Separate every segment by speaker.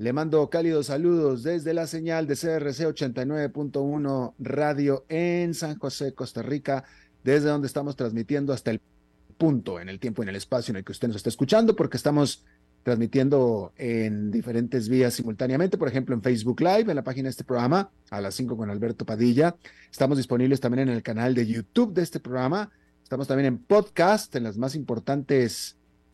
Speaker 1: le mando cálidos saludos desde la señal de CRC 89.1 Radio en San José, Costa Rica, desde donde estamos transmitiendo hasta el punto en el tiempo y en el espacio en el que usted nos está escuchando, porque estamos transmitiendo en diferentes vías simultáneamente, por ejemplo en Facebook Live, en la página de este programa, a las 5 con Alberto Padilla. Estamos disponibles también en el canal de YouTube de este programa. Estamos también en podcast, en las más importantes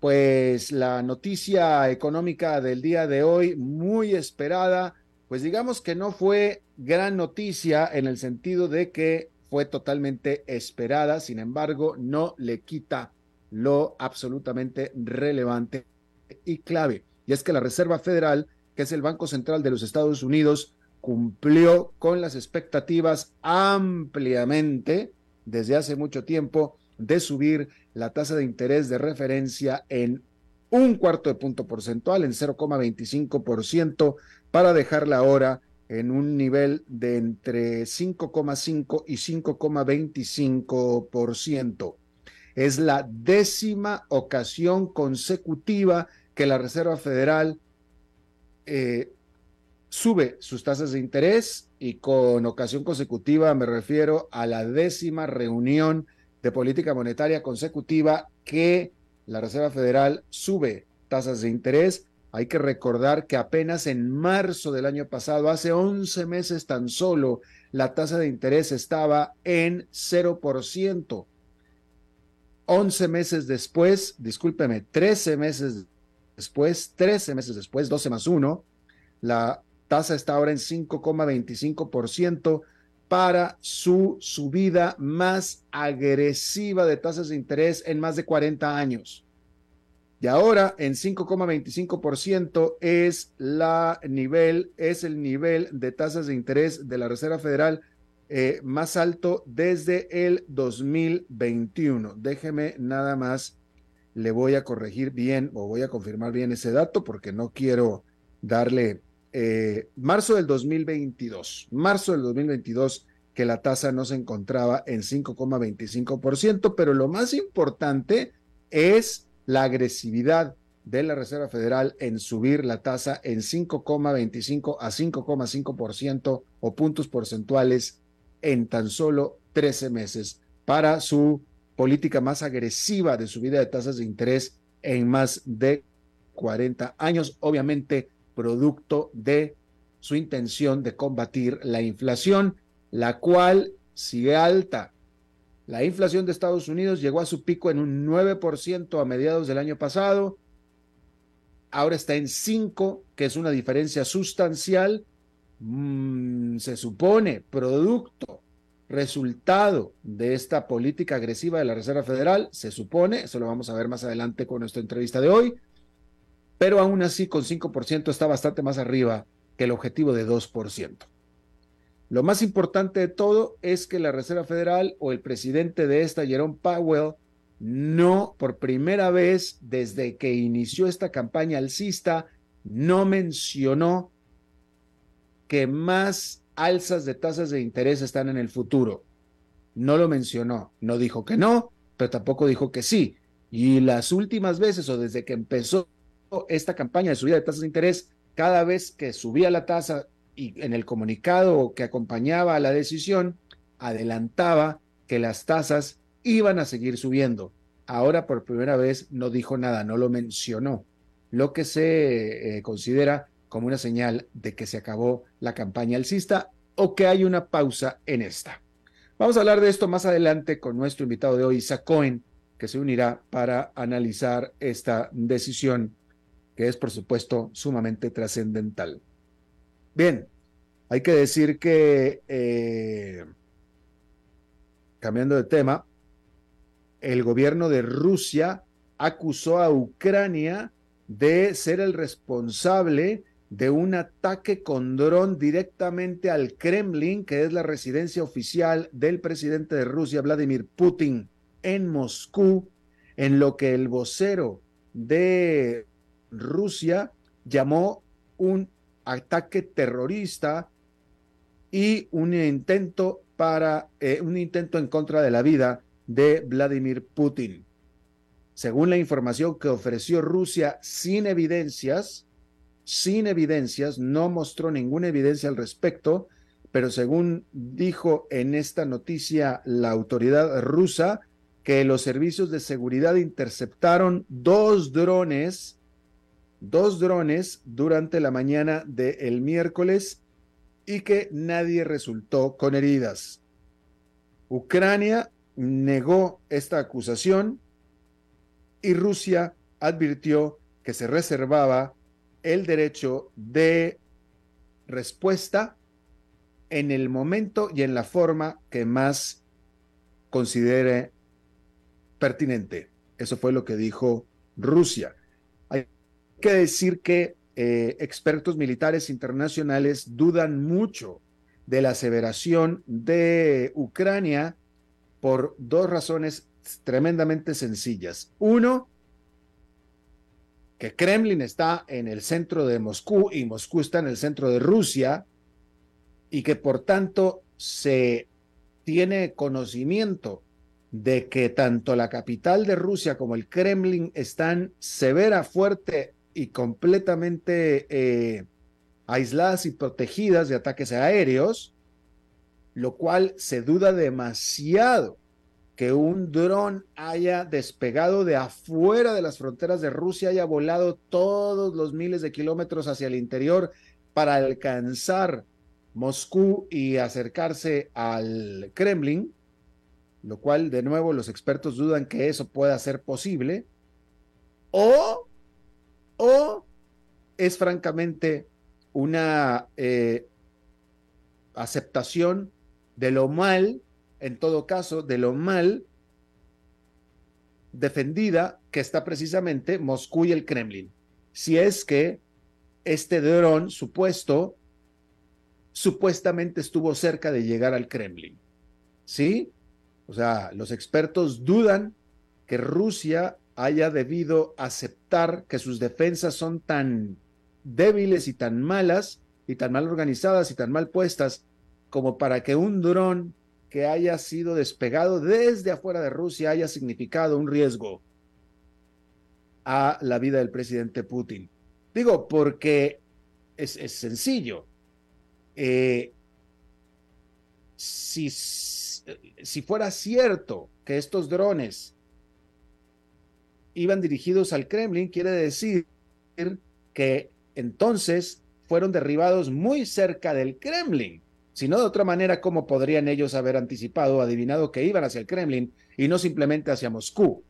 Speaker 1: pues la noticia económica del día de hoy, muy esperada, pues digamos que no fue gran noticia en el sentido de que fue totalmente esperada, sin embargo, no le quita lo absolutamente relevante y clave. Y es que la Reserva Federal, que es el Banco Central de los Estados Unidos, cumplió con las expectativas ampliamente desde hace mucho tiempo de subir la tasa de interés de referencia en un cuarto de punto porcentual, en 0,25%, para dejarla ahora en un nivel de entre 5,5 y 5,25%. Es la décima ocasión consecutiva que la Reserva Federal eh, sube sus tasas de interés y con ocasión consecutiva me refiero a la décima reunión de política monetaria consecutiva que la Reserva Federal sube tasas de interés. Hay que recordar que apenas en marzo del año pasado, hace 11 meses tan solo, la tasa de interés estaba en 0%. 11 meses después, discúlpeme, 13 meses después, 13 meses después, 12 más 1, la tasa está ahora en 5,25%, para su subida más agresiva de tasas de interés en más de 40 años. Y ahora en 5,25% es la nivel, es el nivel de tasas de interés de la Reserva Federal eh, más alto desde el 2021. Déjeme nada más, le voy a corregir bien o voy a confirmar bien ese dato porque no quiero darle eh, marzo del 2022, marzo del 2022, que la tasa no se encontraba en 5,25%, pero lo más importante es la agresividad de la Reserva Federal en subir la tasa en 5,25 a 5,5% o puntos porcentuales en tan solo 13 meses para su política más agresiva de subida de tasas de interés en más de 40 años, obviamente producto de su intención de combatir la inflación, la cual sigue alta. La inflación de Estados Unidos llegó a su pico en un 9% a mediados del año pasado, ahora está en 5, que es una diferencia sustancial, mm, se supone producto, resultado de esta política agresiva de la Reserva Federal, se supone, eso lo vamos a ver más adelante con nuestra entrevista de hoy, pero aún así con 5% está bastante más arriba que el objetivo de 2%. Lo más importante de todo es que la Reserva Federal o el presidente de esta, Jerome Powell, no, por primera vez desde que inició esta campaña alcista, no mencionó que más alzas de tasas de interés están en el futuro. No lo mencionó, no dijo que no, pero tampoco dijo que sí. Y las últimas veces o desde que empezó esta campaña de subida de tasas de interés, cada vez que subía la tasa y en el comunicado que acompañaba a la decisión, adelantaba que las tasas iban a seguir subiendo. Ahora por primera vez no dijo nada, no lo mencionó, lo que se eh, considera como una señal de que se acabó la campaña alcista o que hay una pausa en esta. Vamos a hablar de esto más adelante con nuestro invitado de hoy, Isaac Cohen, que se unirá para analizar esta decisión que es, por supuesto, sumamente trascendental. Bien, hay que decir que, eh, cambiando de tema, el gobierno de Rusia acusó a Ucrania de ser el responsable de un ataque con dron directamente al Kremlin, que es la residencia oficial del presidente de Rusia, Vladimir Putin, en Moscú, en lo que el vocero de Rusia llamó un ataque terrorista y un intento para eh, un intento en contra de la vida de Vladimir Putin. Según la información que ofreció Rusia sin evidencias, sin evidencias, no mostró ninguna evidencia al respecto, pero según dijo en esta noticia la autoridad rusa, que los servicios de seguridad interceptaron dos drones, dos drones durante la mañana del miércoles y que nadie resultó con heridas. Ucrania negó esta acusación y Rusia advirtió que se reservaba el derecho de respuesta en el momento y en la forma que más considere pertinente. Eso fue lo que dijo Rusia. Que decir que eh, expertos militares internacionales dudan mucho de la aseveración de Ucrania por dos razones tremendamente sencillas. Uno, que Kremlin está en el centro de Moscú y Moscú está en el centro de Rusia y que por tanto se tiene conocimiento de que tanto la capital de Rusia como el Kremlin están severa, fuerte y completamente eh, aisladas y protegidas de ataques aéreos, lo cual se duda demasiado que un dron haya despegado de afuera de las fronteras de Rusia, haya volado todos los miles de kilómetros hacia el interior para alcanzar Moscú y acercarse al Kremlin, lo cual de nuevo los expertos dudan que eso pueda ser posible, o, o es francamente una eh, aceptación de lo mal en todo caso, de lo mal defendida que está precisamente Moscú y el Kremlin. Si es que este dron supuesto supuestamente estuvo cerca de llegar al Kremlin. ¿Sí? O sea, los expertos dudan que Rusia haya debido aceptar que sus defensas son tan débiles y tan malas y tan mal organizadas y tan mal puestas como para que un dron que haya sido despegado desde afuera de Rusia haya significado un riesgo a la vida del presidente Putin. Digo, porque es, sencillo. Eh, si, si fuera cierto que estos drones iban dirigidos al Kremlin, quiere decir que entonces fueron derribados muy cerca del Kremlin. Si no, de otra manera, ¿cómo podrían ellos haber anticipado o adivinado que iban hacia el Kremlin y no simplemente hacia Moscú?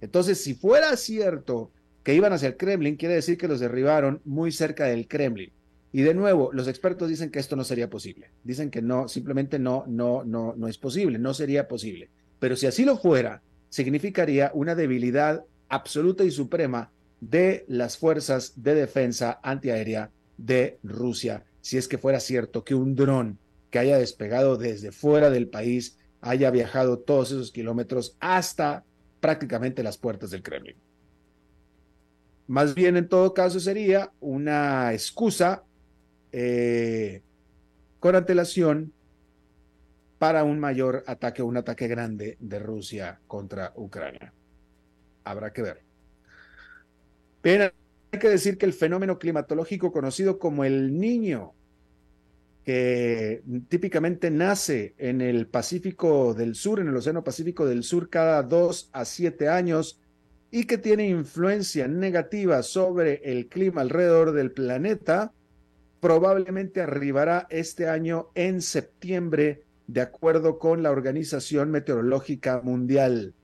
Speaker 1: Entonces, si fuera cierto que iban hacia el Kremlin, quiere decir que los derribaron muy cerca del Kremlin. Y de nuevo, los expertos dicen que esto no sería posible. Dicen que no, simplemente no, no, no, no es posible, no sería posible. Pero si así lo fuera, significaría una debilidad absoluta y suprema de las fuerzas de defensa antiaérea de Rusia si es que fuera cierto que un dron que haya despegado desde fuera del país, haya viajado todos esos kilómetros hasta prácticamente las puertas del Kremlin. Más bien, en todo caso, sería una excusa eh, con antelación para un mayor ataque, un ataque grande de Rusia contra Ucrania. Habrá que ver. Pero hay que decir que el fenómeno climatológico conocido como el niño, que típicamente nace en el Pacífico del Sur, en el Océano Pacífico del Sur, cada dos a siete años y que tiene influencia negativa sobre el clima alrededor del planeta, probablemente arribará este año en septiembre de acuerdo con la Organización Meteorológica Mundial.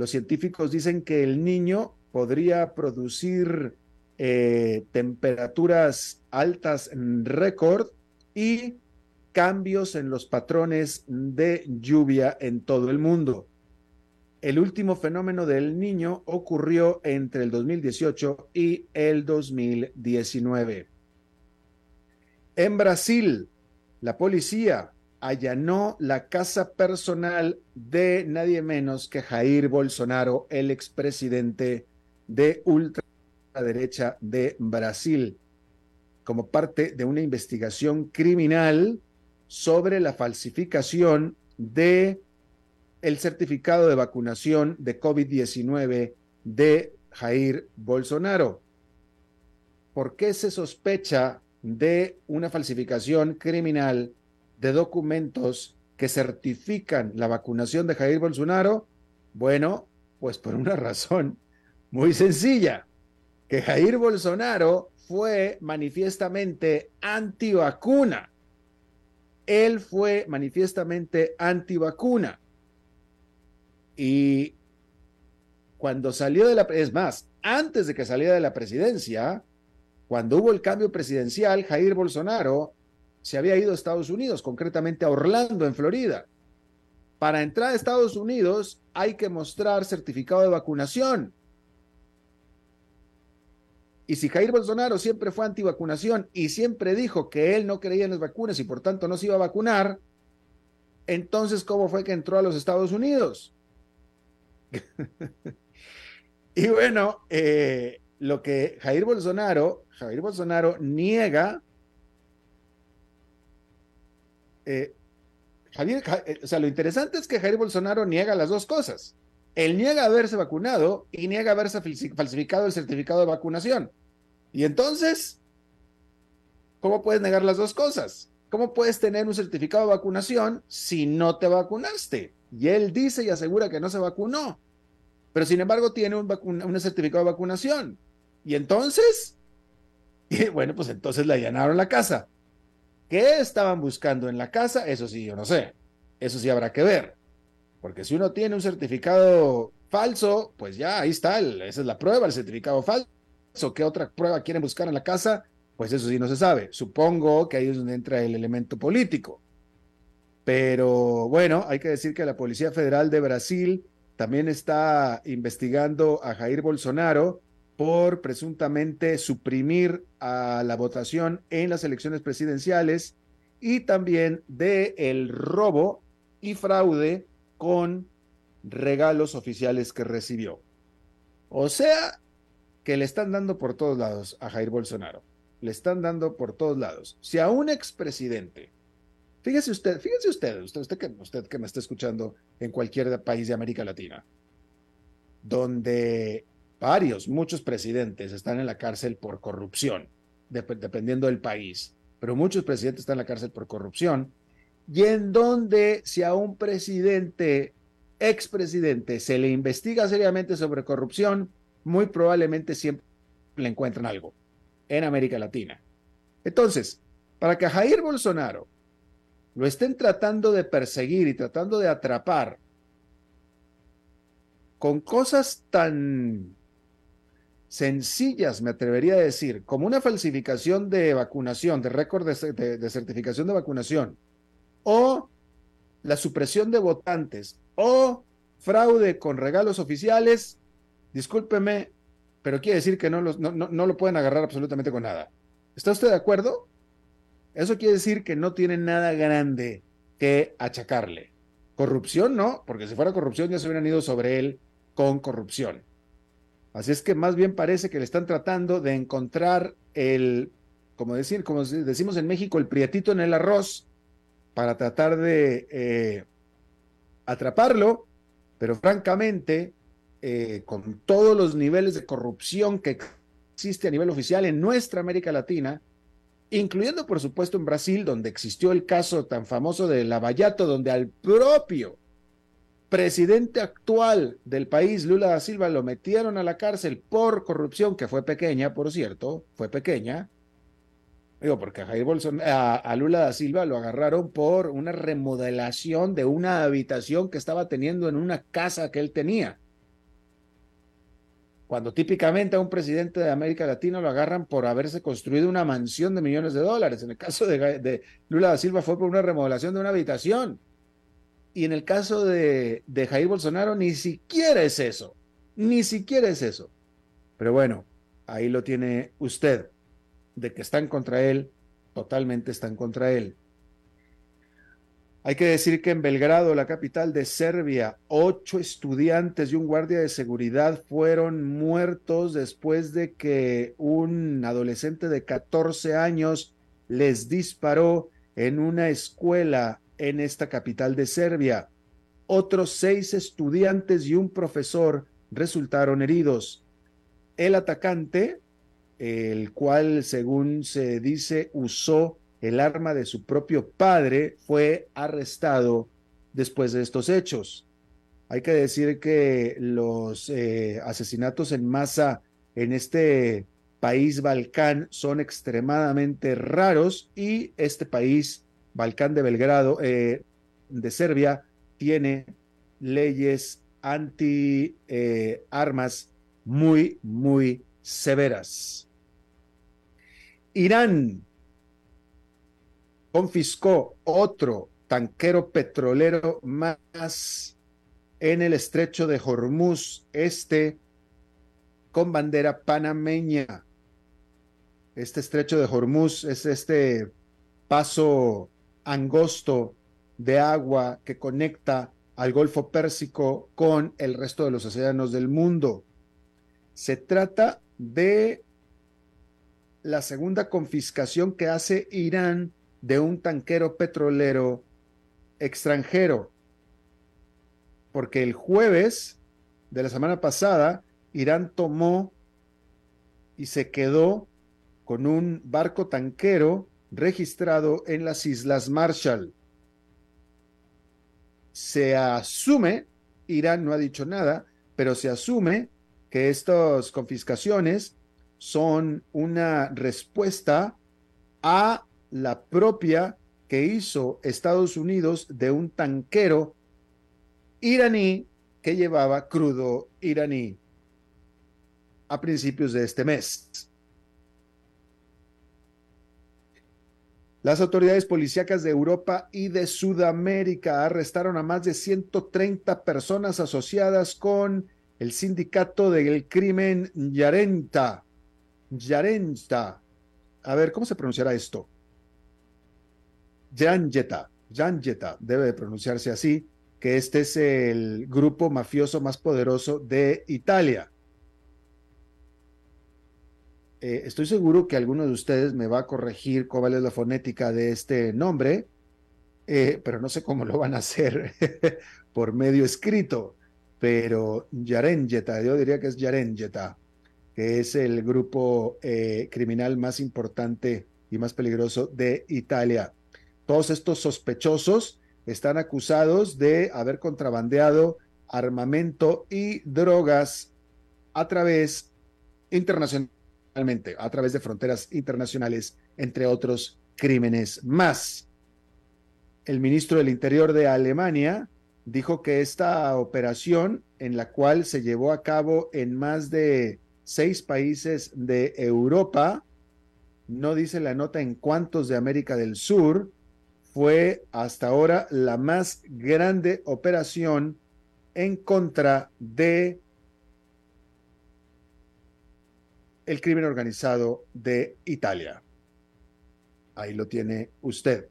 Speaker 1: Los científicos dicen que el niño podría producir eh, temperaturas altas récord y cambios en los patrones de lluvia en todo el mundo. El último fenómeno del niño ocurrió entre el 2018 y el 2019. En Brasil, la policía allanó la casa personal de nadie menos que Jair Bolsonaro, el expresidente de ultraderecha de Brasil, como parte de una investigación criminal sobre la falsificación de el certificado de vacunación de COVID-19 de Jair Bolsonaro. ¿Por qué se sospecha de una falsificación criminal de documentos que certifican la vacunación de Jair Bolsonaro? Bueno, pues por una razón muy sencilla, que Jair Bolsonaro fue manifiestamente antivacuna. Él fue manifiestamente antivacuna. Y cuando salió de la, es más, antes de que saliera de la presidencia, cuando hubo el cambio presidencial, Jair Bolsonaro se había ido a Estados Unidos, concretamente a Orlando, en Florida. Para entrar a Estados Unidos hay que mostrar certificado de vacunación. Y si Jair Bolsonaro siempre fue antivacunación y siempre dijo que él no creía en las vacunas y por tanto no se iba a vacunar, entonces ¿cómo fue que entró a los Estados Unidos? y bueno, eh, lo que Jair Bolsonaro, Jair Bolsonaro niega eh, Javier, eh, o sea, lo interesante es que Jair Bolsonaro niega las dos cosas. Él niega haberse vacunado y niega haberse falsificado el certificado de vacunación. Y entonces, ¿cómo puedes negar las dos cosas? ¿Cómo puedes tener un certificado de vacunación si no te vacunaste? Y él dice y asegura que no se vacunó, pero sin embargo tiene un, certificado de vacunación. Y entonces, bueno, pues entonces le allanaron la casa. ¿Qué estaban buscando en la casa? Eso sí, yo no sé. Eso sí habrá que ver. Porque si uno tiene un certificado falso, pues ya ahí está, esa es la prueba, el certificado falso. ¿Qué otra prueba quieren buscar en la casa? Pues eso sí no se sabe. Supongo que ahí es donde entra el elemento político. Pero bueno, hay que decir que la Policía Federal de Brasil también está investigando a Jair Bolsonaro por presuntamente suprimir a la votación en las elecciones presidenciales y también de el robo y fraude con regalos oficiales que recibió. O sea, que le están dando por todos lados a Jair Bolsonaro. Le están dando por todos lados. Si a un expresidente, fíjese usted, fíjese usted, usted, usted, que, usted que me está escuchando en cualquier país de América Latina, donde varios, muchos presidentes están en la cárcel por corrupción, dependiendo del país, pero muchos presidentes están en la cárcel por corrupción, y en donde si a un presidente, expresidente, se le investiga seriamente sobre corrupción, muy probablemente siempre le encuentran algo en América Latina. Entonces, para que Jair Bolsonaro lo estén tratando de perseguir y tratando de atrapar con cosas tan sencillas, me atrevería a decir, como una falsificación de vacunación, de récord de, certificación de vacunación, o la supresión de votantes, o fraude con regalos oficiales, discúlpeme, pero quiere decir que no, no, no, lo pueden agarrar absolutamente con nada. ¿Está usted de acuerdo? Eso quiere decir que no tienen nada grande que achacarle. Corrupción no, porque si fuera corrupción ya se hubieran ido sobre él con corrupción. Así es que más bien parece que le están tratando de encontrar el, como decir, como decimos en México, el prietito en el arroz para tratar de eh, atraparlo, pero francamente, eh, con todos los niveles de corrupción que existe a nivel oficial en nuestra América Latina, incluyendo por supuesto en Brasil, donde existió el caso tan famoso de Lavallato, donde al propio presidente actual del país, Lula da Silva, lo metieron a la cárcel por corrupción, que fue pequeña, por cierto, fue pequeña. Digo, porque a, Jair a, Lula da Silva lo agarraron por una remodelación de una habitación que estaba teniendo en una casa que él tenía. Cuando típicamente a un presidente de América Latina lo agarran por haberse construido una mansión de millones de dólares. En el caso de, de Lula da Silva fue por una remodelación de una habitación. Y en el caso de, de Jair Bolsonaro, ni siquiera es eso. Ni siquiera es eso. Pero bueno, ahí lo tiene usted. De que están contra él, totalmente están contra él. Hay que decir que en Belgrado, la capital de Serbia, ocho estudiantes y un guardia de seguridad fueron muertos después de que un adolescente de 14 años les disparó en una escuela en esta capital de Serbia. Otros seis estudiantes y un profesor resultaron heridos. El atacante, el cual según se dice usó el arma de su propio padre, fue arrestado después de estos hechos. Hay que decir que los eh, asesinatos en masa en este país Balcán son extremadamente raros y este país Balcán de Belgrado, eh, de Serbia, tiene leyes anti eh, armas muy, muy severas. Irán confiscó otro tanquero petrolero más en el estrecho de Hormuz, este con bandera panameña. Este estrecho de Hormuz es este paso angosto de agua que conecta al Golfo Pérsico con el resto de los océanos del mundo. Se trata de la segunda confiscación que hace Irán de un tanquero petrolero extranjero, porque el jueves de la semana pasada Irán tomó y se quedó con un barco tanquero registrado en las Islas Marshall. Se asume, Irán no ha dicho nada, pero se asume que estas confiscaciones son una respuesta a la propia que hizo Estados Unidos de un tanquero iraní que llevaba crudo iraní a principios de este mes. Las autoridades policíacas de Europa y de Sudamérica arrestaron a más de 130 personas asociadas con el sindicato del crimen Yarenta. Yarenta. A ver, ¿cómo se pronunciará esto? Yanjeta. Yanjeta debe pronunciarse así, que este es el grupo mafioso más poderoso de Italia. Eh, estoy seguro que alguno de ustedes me va a corregir cuál es la fonética de este nombre, eh, pero no sé cómo lo van a hacer por medio escrito. Pero Yarengeta, yo diría que es Yarengeta, que es el grupo eh, criminal más importante y más peligroso de Italia. Todos estos sospechosos están acusados de haber contrabandeado armamento y drogas a través internacional a través de fronteras internacionales, entre otros crímenes más. El ministro del Interior de Alemania dijo que esta operación, en la cual se llevó a cabo en más de seis países de Europa, no dice la nota en cuántos de América del Sur, fue hasta ahora la más grande operación en contra de el crimen organizado de Italia. Ahí lo tiene usted.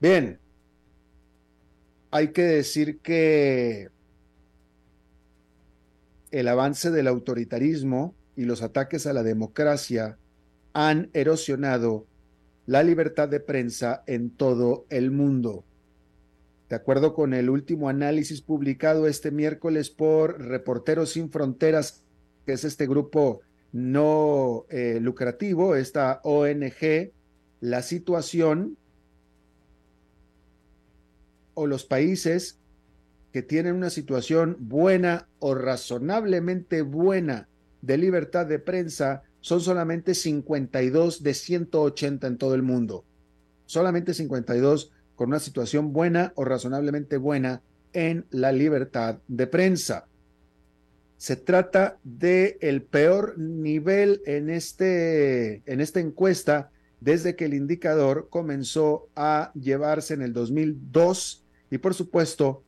Speaker 1: Bien, hay que decir que el avance del autoritarismo y los ataques a la democracia han erosionado la libertad de prensa en todo el mundo. De acuerdo con el último análisis publicado este miércoles por Reporteros Sin Fronteras, que es este grupo no eh, lucrativo, esta ONG, la situación o los países que tienen una situación buena o razonablemente buena de libertad de prensa son solamente 52 de 180 en todo el mundo. Solamente 52 con una situación buena o razonablemente buena en la libertad de prensa. Se trata de el peor nivel en, este, en esta encuesta desde que el indicador comenzó a llevarse en el 2002 y por supuesto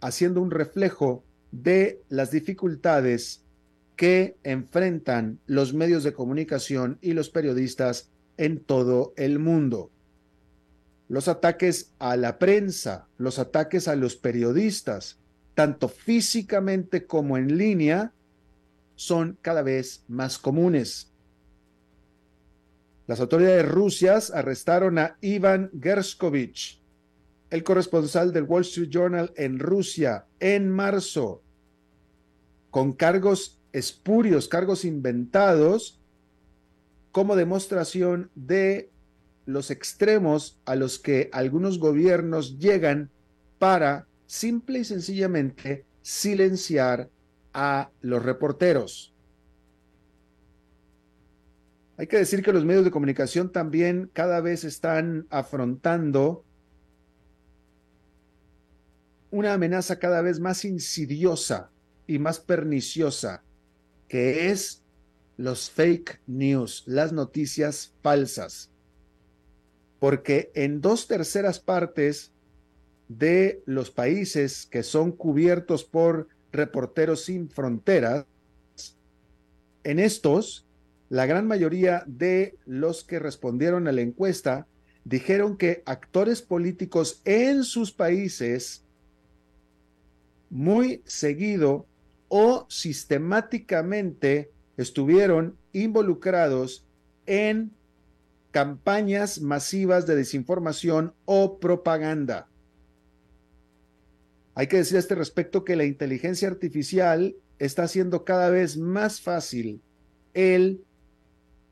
Speaker 1: haciendo un reflejo de las dificultades que enfrentan los medios de comunicación y los periodistas en todo el mundo. Los ataques a la prensa, los ataques a los periodistas, tanto físicamente como en línea, son cada vez más comunes. Las autoridades rusias arrestaron a Ivan Gerskovich, el corresponsal del Wall Street Journal en Rusia, en marzo, con cargos espurios, cargos inventados, como demostración de los extremos a los que algunos gobiernos llegan para simple y sencillamente silenciar a los reporteros. Hay que decir que los medios de comunicación también cada vez están afrontando una amenaza cada vez más insidiosa y más perniciosa que es los fake news, las noticias falsas. Porque en dos terceras partes de los países que son cubiertos por reporteros sin fronteras, en estos, la gran mayoría de los que respondieron a la encuesta dijeron que actores políticos en sus países muy seguido o sistemáticamente estuvieron involucrados en campañas masivas de desinformación o propaganda. Hay que decir a este respecto que la inteligencia artificial está haciendo cada vez más fácil el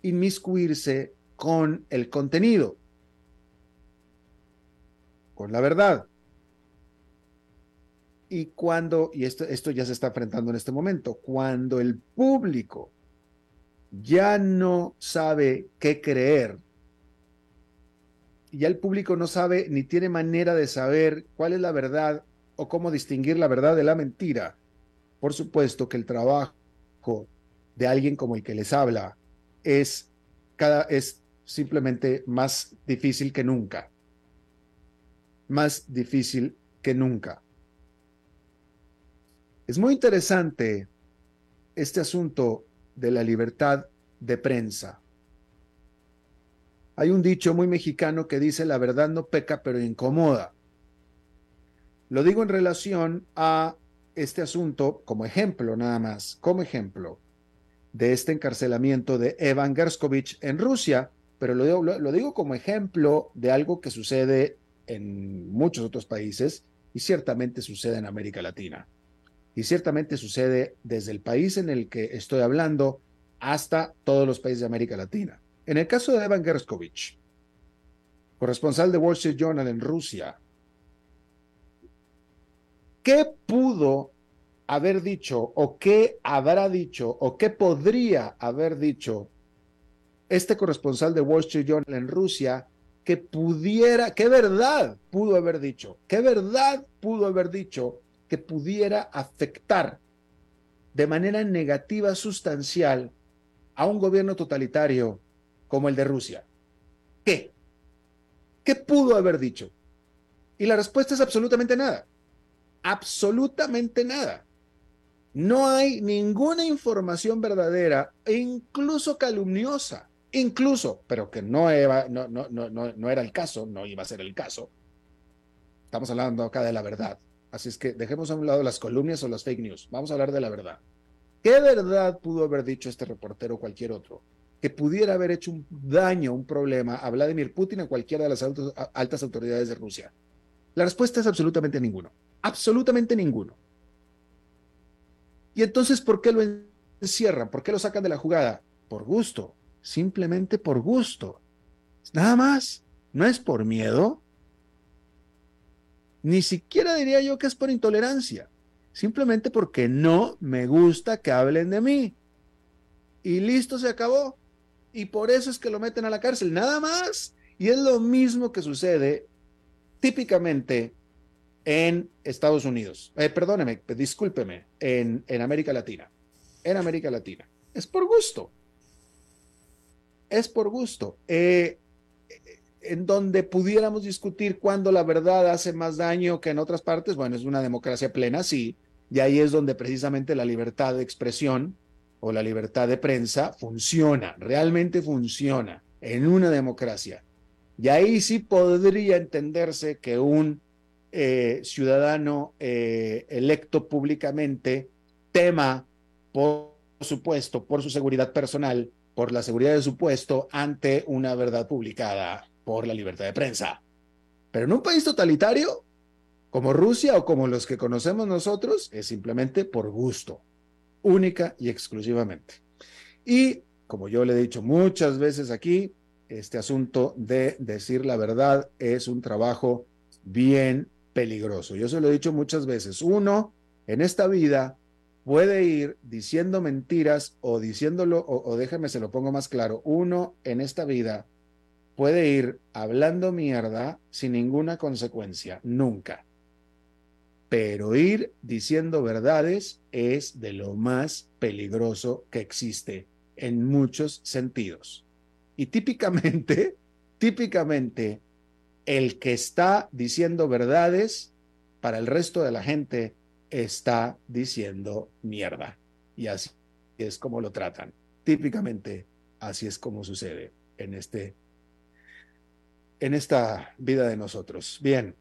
Speaker 1: inmiscuirse con el contenido, con la verdad. Y cuando, y esto, esto ya se está enfrentando en este momento, cuando el público ya no sabe qué creer, ya el público no sabe ni tiene manera de saber cuál es la verdad o cómo distinguir la verdad de la mentira, por supuesto que el trabajo de alguien como el que les habla es cada es simplemente más difícil que nunca. Más difícil que nunca. Es muy interesante este asunto de la libertad de prensa. Hay un dicho muy mexicano que dice la verdad no peca pero incomoda. Lo digo en relación a este asunto como ejemplo nada más, como ejemplo de este encarcelamiento de Evan Gerskovich en Rusia, pero lo digo, lo digo como ejemplo de algo que sucede en muchos otros países y ciertamente sucede en América Latina y ciertamente sucede desde el país en el que estoy hablando hasta todos los países de América Latina. En el caso de Evan Gerskovich, corresponsal de Wall Street Journal en Rusia, ¿qué pudo haber dicho o qué habrá dicho o qué podría haber dicho este corresponsal de Wall Street Journal en Rusia que pudiera, qué verdad pudo haber dicho, qué verdad pudo haber dicho que pudiera afectar de manera negativa sustancial a un gobierno totalitario como el de Rusia? ¿Qué? ¿Qué pudo haber dicho? Y la respuesta es absolutamente nada. Absolutamente nada. No hay ninguna información verdadera incluso calumniosa incluso, pero que no, era, no era el caso, no iba a ser el caso. Estamos hablando acá de la verdad. Así es que dejemos a un lado las columnas o las fake news. Vamos a hablar de la verdad. ¿Qué verdad pudo haber dicho este reportero o cualquier otro? Que pudiera haber hecho un daño, un problema a Vladimir Putin o cualquiera de las altas autoridades de Rusia. La respuesta es absolutamente ninguno. Absolutamente ninguno. Y entonces, ¿por qué lo encierran? ¿Por qué lo sacan de la jugada? Por gusto. Simplemente por gusto. Nada más. No es por miedo. Ni siquiera diría yo que es por intolerancia. Simplemente porque no me gusta que hablen de mí. Y listo, se acabó. Y por eso es que lo meten a la cárcel. Nada más. Y es lo mismo que sucede típicamente en Estados Unidos, eh, perdóneme, discúlpeme, en, en América Latina, en América Latina. Es por gusto. Es por gusto. Eh, en donde pudiéramos discutir cuándo la verdad hace más daño que en otras partes, bueno, es una democracia plena, sí, y ahí es donde precisamente la libertad de expresión o la libertad de prensa funciona, realmente funciona en una democracia. Y ahí sí podría entenderse que un eh, ciudadano eh, electo públicamente tema, por supuesto, por su seguridad personal, por la seguridad de su puesto ante una verdad publicada por la libertad de prensa. Pero en un país totalitario, como Rusia o como los que conocemos nosotros, es simplemente por gusto, única y exclusivamente. Y como yo le he dicho muchas veces aquí, este asunto de decir la verdad es un trabajo bien peligroso. Yo se lo he dicho muchas veces. Uno, en esta vida, puede ir diciendo mentiras o diciéndolo, o, o déjame se lo pongo más claro. Uno, en esta vida, puede ir hablando mierda sin ninguna consecuencia, nunca. Pero ir diciendo verdades es de lo más peligroso que existe en muchos sentidos. Y típicamente, típicamente, el que está diciendo verdades para el resto de la gente está diciendo mierda. Y así es como lo tratan. Típicamente, así es como sucede en, este, en esta vida de nosotros. Bien.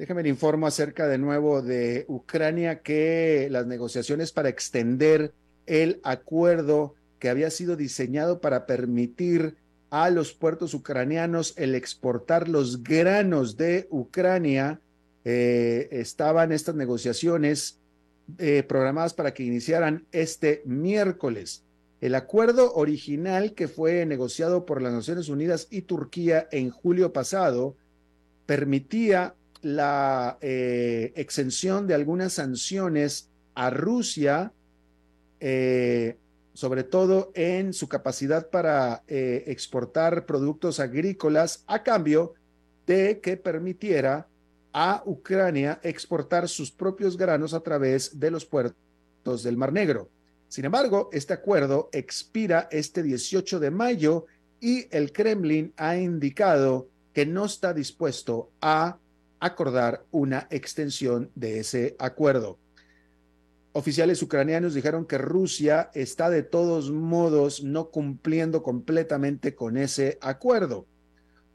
Speaker 1: Déjeme le informo acerca de nuevo de Ucrania que las negociaciones para extender el acuerdo que había sido diseñado para permitir a los puertos ucranianos el exportar los granos de Ucrania. Eh, estaban estas negociaciones eh, programadas para que iniciaran este miércoles. El acuerdo original que fue negociado por las Naciones Unidas y Turquía en julio pasado permitía la eh, exención de algunas sanciones a Rusia sobre todo en su capacidad para eh, exportar productos agrícolas a cambio de que permitiera a Ucrania exportar sus propios granos a través de los puertos del Mar Negro. Sin embargo, este acuerdo expira este 18 de mayo y el Kremlin ha indicado que no está dispuesto a acordar una extensión de ese acuerdo. Oficiales ucranianos dijeron que Rusia está de todos modos no cumpliendo completamente con ese acuerdo.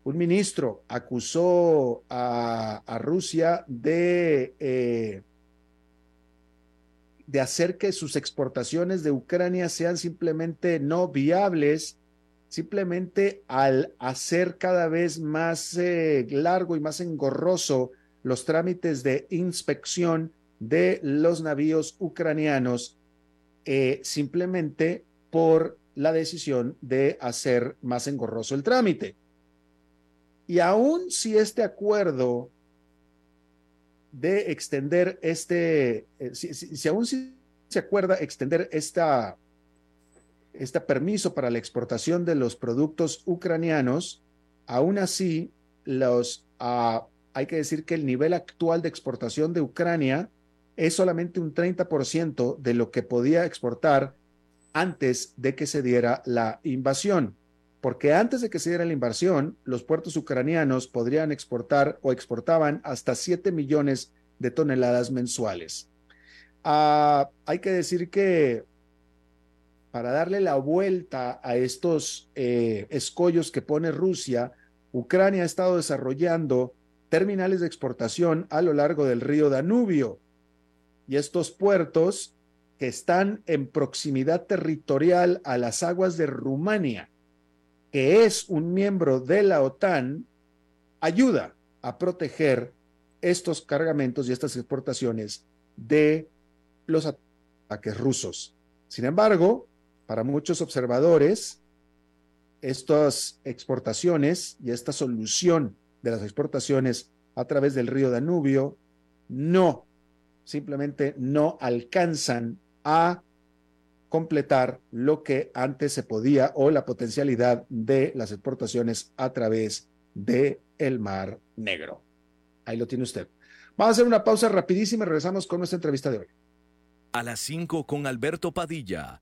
Speaker 1: Un ministro acusó a, Rusia de, eh, de hacer que sus exportaciones de Ucrania sean simplemente no viables, simplemente al hacer cada vez más eh, largo y más engorroso los trámites de inspección de los navíos ucranianos eh, simplemente por la decisión de hacer más engorroso el trámite. Y aún si este acuerdo de extender este, eh, si, aún si se acuerda extender esta, este permiso para la exportación de los productos ucranianos, aún así los, ah, hay que decir que el nivel actual de exportación de Ucrania es solamente un 30% de lo que podía exportar antes de que se diera la invasión. Porque antes de que se diera la invasión, los puertos ucranianos podrían exportar o exportaban hasta 7 millones de toneladas mensuales. Ah, hay que decir que para darle la vuelta a estos eh, escollos que pone Rusia, Ucrania ha estado desarrollando terminales de exportación a lo largo del río Danubio. Y estos puertos que están en proximidad territorial a las aguas de Rumania, que es un miembro de la OTAN, ayuda a proteger estos cargamentos y estas exportaciones de los ataques rusos. Sin embargo, para muchos observadores, estas exportaciones y esta solución de las exportaciones a través del río Danubio no, simplemente no alcanzan a completar lo que antes se podía o la potencialidad de las exportaciones a través de Mar Negro. Ahí lo tiene usted. Vamos a hacer una pausa rapidísima y regresamos con nuestra entrevista de hoy.
Speaker 2: A las 5 con Alberto Padilla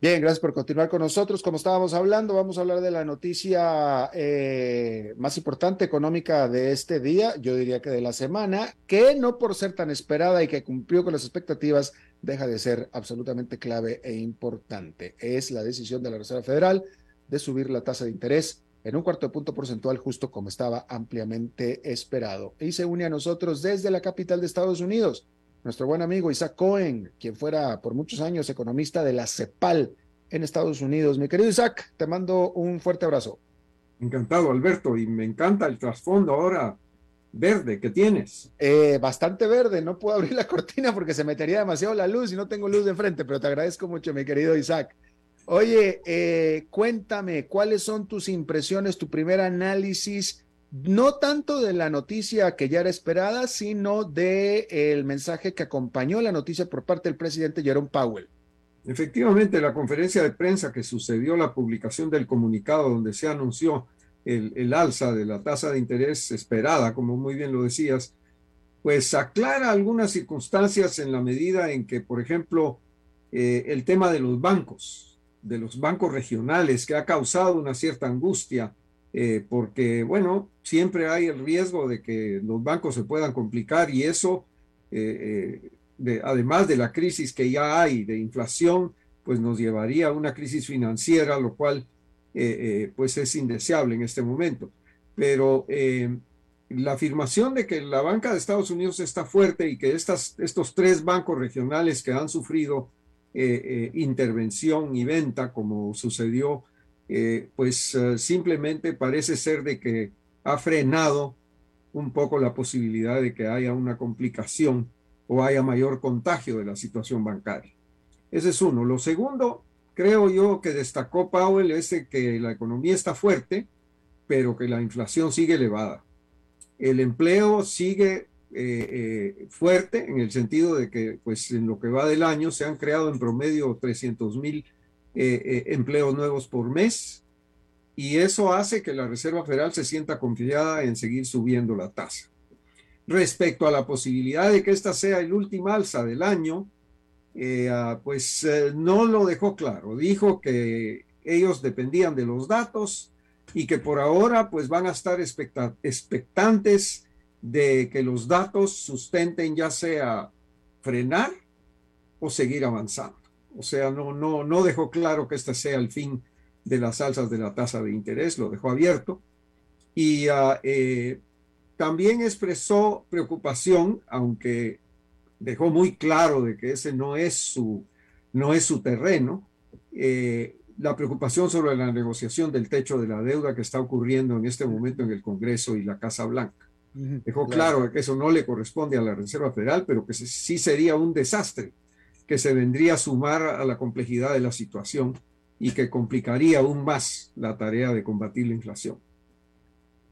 Speaker 1: Bien, gracias por continuar con nosotros. Como estábamos hablando, vamos a hablar de la noticia eh, más importante económica de este día, yo diría que de la semana, que no por ser tan esperada y que cumplió con las expectativas, deja de ser absolutamente clave e importante. Es la decisión de la Reserva Federal de subir la tasa de interés en un cuarto de punto porcentual, justo como estaba ampliamente esperado. Y se une a nosotros desde la capital de Estados Unidos nuestro buen amigo Isaac Cohen, quien fuera por muchos años economista de la CEPAL en Estados Unidos. Mi querido Isaac, te mando un fuerte abrazo.
Speaker 3: Encantado, Alberto, y me encanta el trasfondo ahora verde que tienes.
Speaker 1: Eh, bastante verde, no puedo abrir la cortina porque se metería demasiado la luz y no tengo luz de frente, pero te agradezco mucho, mi querido Isaac. Oye, eh, cuéntame, ¿cuáles son tus impresiones, tu primer análisis no tanto de la noticia que ya era esperada, sino de el mensaje que acompañó la noticia por parte del presidente Jerome Powell.
Speaker 3: Efectivamente, la conferencia de prensa que sucedió la publicación del comunicado donde se anunció el, alza de la tasa de interés esperada, como muy bien lo decías, pues aclara algunas circunstancias en la medida en que, por ejemplo, eh, el tema de los bancos, de los bancos regionales, que ha causado una cierta angustia eh, porque, bueno, siempre hay el riesgo de que los bancos se puedan complicar y eso, eh, eh, además de la crisis que ya hay de inflación, pues nos llevaría a una crisis financiera, lo cual pues es indeseable en este momento. Pero la afirmación de que la banca de Estados Unidos está fuerte y que estas, estos tres bancos regionales que han sufrido intervención y venta, como sucedió eh, pues eh, simplemente parece ser de que ha frenado un poco la posibilidad de que haya una complicación o haya mayor contagio de la situación bancaria. Ese es uno. Lo segundo, creo yo que destacó Powell es que la economía está fuerte, pero que la inflación sigue elevada. El empleo sigue eh, fuerte en el sentido de que pues en lo que va del año se han creado en promedio 300 mil eh, eh, empleos nuevos por mes y eso hace que la Reserva Federal se sienta confiada en seguir subiendo la tasa. Respecto a la posibilidad de que esta sea el último alza del año, eh, ah, pues no lo dejó claro. Dijo que ellos dependían de los datos y que por ahora pues van a estar expectantes de que los datos sustenten ya sea frenar o seguir avanzando. O sea, no, no, no dejó claro que este sea el fin de las alzas de la tasa de interés, lo dejó abierto. Y ah, eh, también expresó preocupación, aunque dejó muy claro de que ese no es su, no es su terreno, eh, la preocupación sobre la negociación del techo de la deuda que está ocurriendo en este momento en el Congreso y la Casa Blanca. Dejó claro que eso no le corresponde a la Reserva Federal, pero que sí sería un desastre que se vendría a sumar a la complejidad de la situación y que complicaría aún más la tarea de combatir la inflación.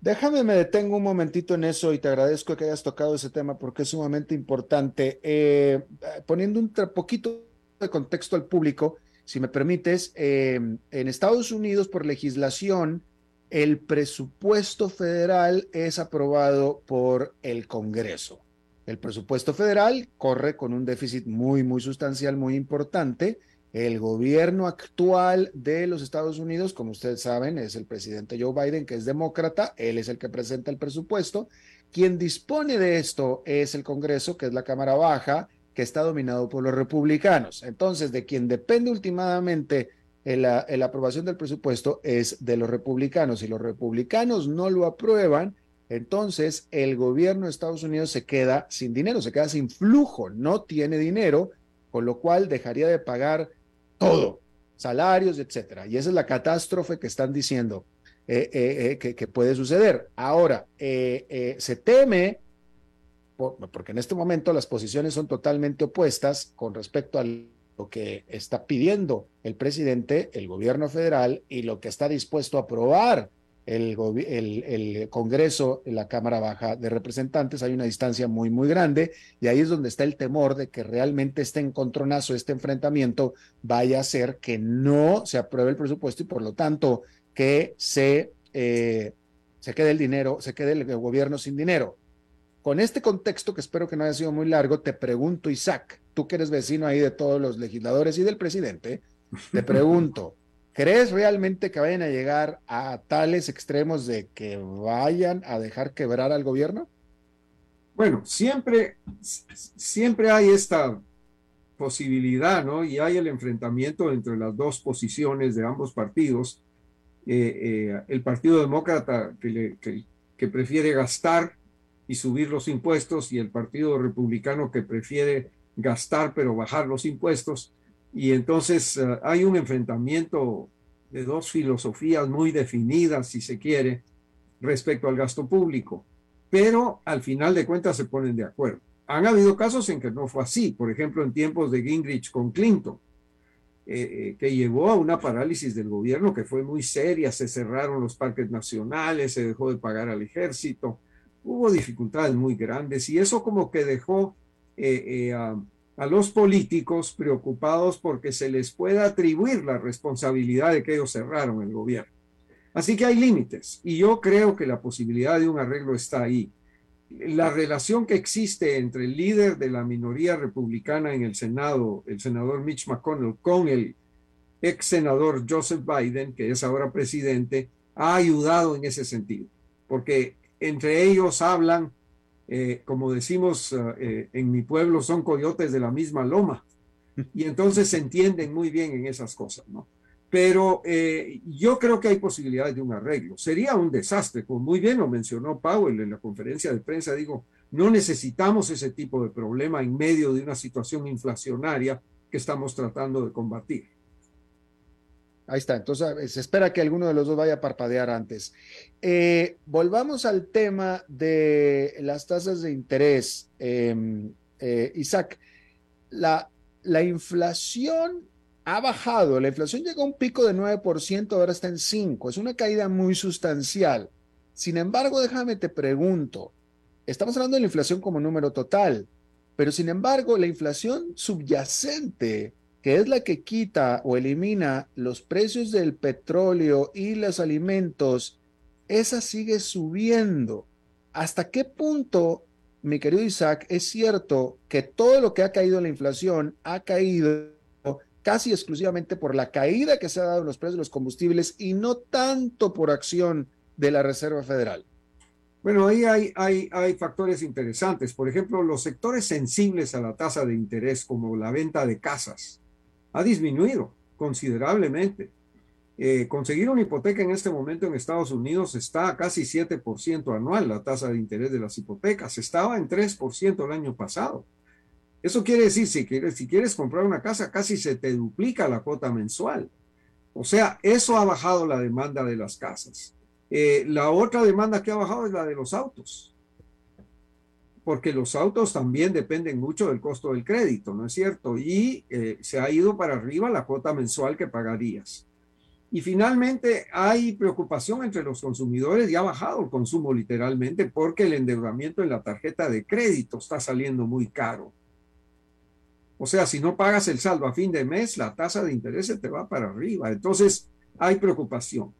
Speaker 1: Déjame, me detengo un momentito en eso y te agradezco que hayas tocado ese tema porque es sumamente importante. Eh, poniendo un poquito de contexto al público, si me permites, eh, en Estados Unidos por legislación, el presupuesto federal es aprobado por el Congreso. El presupuesto federal corre con un déficit muy, muy sustancial, muy importante. El gobierno actual de los Estados Unidos, como ustedes saben, es el presidente Joe Biden, que es demócrata. Él es el que presenta el presupuesto. Quien dispone de esto es el Congreso, que es la Cámara Baja, que está dominado por los republicanos. Entonces, de quien depende últimamente la, aprobación del presupuesto es de los republicanos. Si los republicanos no lo aprueban, entonces el gobierno de Estados Unidos se queda sin dinero, se queda sin flujo, no tiene dinero, con lo cual dejaría de pagar todo, salarios, etcétera. Y esa es la catástrofe que están diciendo eh, eh, eh, que, puede suceder. Ahora, se teme, porque en este momento las posiciones son totalmente opuestas con respecto a lo que está pidiendo el presidente, el gobierno federal y lo que está dispuesto a aprobar el, el, Congreso, la Cámara Baja de Representantes, hay una distancia muy, muy grande y ahí es donde está el temor de que realmente este encontronazo, este enfrentamiento vaya a ser que no se apruebe el presupuesto y por lo tanto que se, eh, se quede el dinero, se quede el gobierno sin dinero. Con este contexto, que espero que no haya sido muy largo, te pregunto, Isaac, tú que eres vecino ahí de todos los legisladores y del presidente, te pregunto, ¿Crees realmente que vayan a llegar a tales extremos de que vayan a dejar quebrar al gobierno?
Speaker 3: Bueno, siempre, siempre hay esta posibilidad, ¿no? Y hay el enfrentamiento entre las dos posiciones de ambos partidos. Eh, eh, el Partido Demócrata que, que, prefiere gastar y subir los impuestos y el Partido Republicano que prefiere gastar pero bajar los impuestos. Y entonces eh, hay un enfrentamiento de dos filosofías muy definidas, si se quiere, respecto al gasto público, pero al final de cuentas se ponen de acuerdo. Han habido casos en que no fue así, por ejemplo, en tiempos de Gingrich con Clinton, eh, eh, que llevó a una parálisis del gobierno que fue muy seria, se cerraron los parques nacionales, se dejó de pagar al ejército, hubo dificultades muy grandes y eso como que dejó a a los políticos preocupados porque se les pueda atribuir la responsabilidad de que ellos cerraron el gobierno. Así que hay límites y yo creo que la posibilidad de un arreglo está ahí. La relación que existe entre el líder de la minoría republicana en el Senado, el senador Mitch McConnell, con el ex senador Joseph Biden, que es ahora presidente, ha ayudado en ese sentido, porque entre ellos hablan eh, como decimos eh, eh, en mi pueblo, son coyotes de la misma loma. Y entonces se entienden muy bien en esas cosas, ¿no? Pero yo creo que hay posibilidades de un arreglo. Sería un desastre, como muy bien lo mencionó Powell en la conferencia de prensa, digo, no necesitamos ese tipo de problema en medio de una situación inflacionaria que estamos tratando de combatir.
Speaker 1: Ahí está, entonces se espera que alguno de los dos vaya a parpadear antes. Eh, volvamos al tema de las tasas de interés. Em, eh, Isaac, la, la inflación ha bajado, la inflación llegó a un pico de 9%, ahora está en 5%, es una caída muy sustancial. Sin embargo, déjame te pregunto, estamos hablando de la inflación como número total, pero sin embargo, la inflación subyacente que es la que quita o elimina los precios del petróleo y los alimentos, esa sigue subiendo. ¿Hasta qué punto, mi querido Isaac, es cierto que todo lo que ha caído en la inflación ha caído casi exclusivamente por la caída que se ha dado en los precios de los combustibles y no tanto por acción de la Reserva Federal?
Speaker 3: Bueno, ahí hay, hay, hay, factores interesantes. Por ejemplo, los sectores sensibles a la tasa de interés, como la venta de casas, ha disminuido considerablemente. Eh, conseguir una hipoteca en este momento en Estados Unidos está a casi 7% anual, la tasa de interés de las hipotecas. Estaba en 3% el año pasado. Eso quiere decir, si quieres, si quieres comprar una casa, casi se te duplica la cuota mensual. O sea, eso ha bajado la demanda de las casas. Eh, la otra demanda que ha bajado es la de los autos, porque los autos también dependen mucho del costo del crédito, ¿no es cierto? Y eh, se ha ido para arriba la cuota mensual que pagarías. Y finalmente hay preocupación entre los consumidores y ha bajado el consumo literalmente porque el endeudamiento en la tarjeta de crédito está saliendo muy caro. O sea, si no pagas el saldo a fin de mes, la tasa de interés te va para arriba. Entonces, hay preocupación.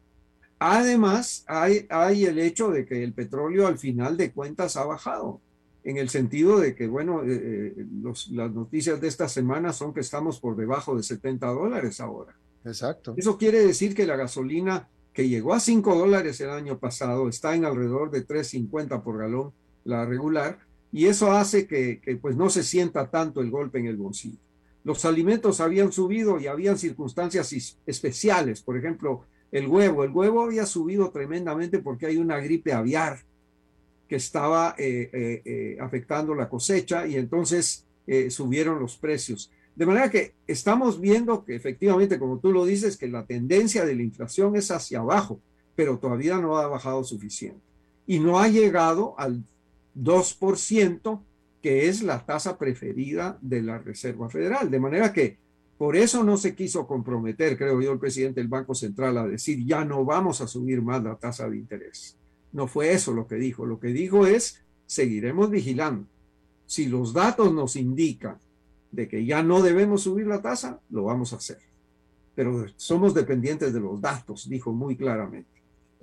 Speaker 3: Además, hay el hecho de que el petróleo al final de cuentas ha bajado, en el sentido de que, bueno, eh, eh, las noticias de esta semana son que estamos por debajo de 70 dólares ahora.
Speaker 1: Exacto.
Speaker 3: Eso quiere decir que la gasolina que llegó a 5 dólares el año pasado está en alrededor de 3.50 por galón, la regular, y eso hace que, que, pues no se sienta tanto el golpe en el bolsillo. Los alimentos habían subido y habían circunstancias especiales, por ejemplo, el huevo. El huevo había subido tremendamente porque hay una gripe aviar que estaba eh, eh, eh, afectando la cosecha y entonces subieron los precios. De manera que estamos viendo que efectivamente, como tú lo dices, que la tendencia de la inflación es hacia abajo, pero todavía no ha bajado suficiente. Y no ha llegado al 2%, que es la tasa preferida de la Reserva Federal. De manera que por eso no se quiso comprometer, creo yo, el presidente del Banco Central a decir, ya no vamos a subir más la tasa de interés. No fue eso lo que dijo. Lo que dijo es, seguiremos vigilando. Si los datos nos indican de que ya no debemos subir la tasa, lo vamos a hacer. Pero somos dependientes de los datos, dijo muy claramente.